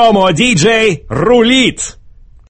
Промо-диджей рулит!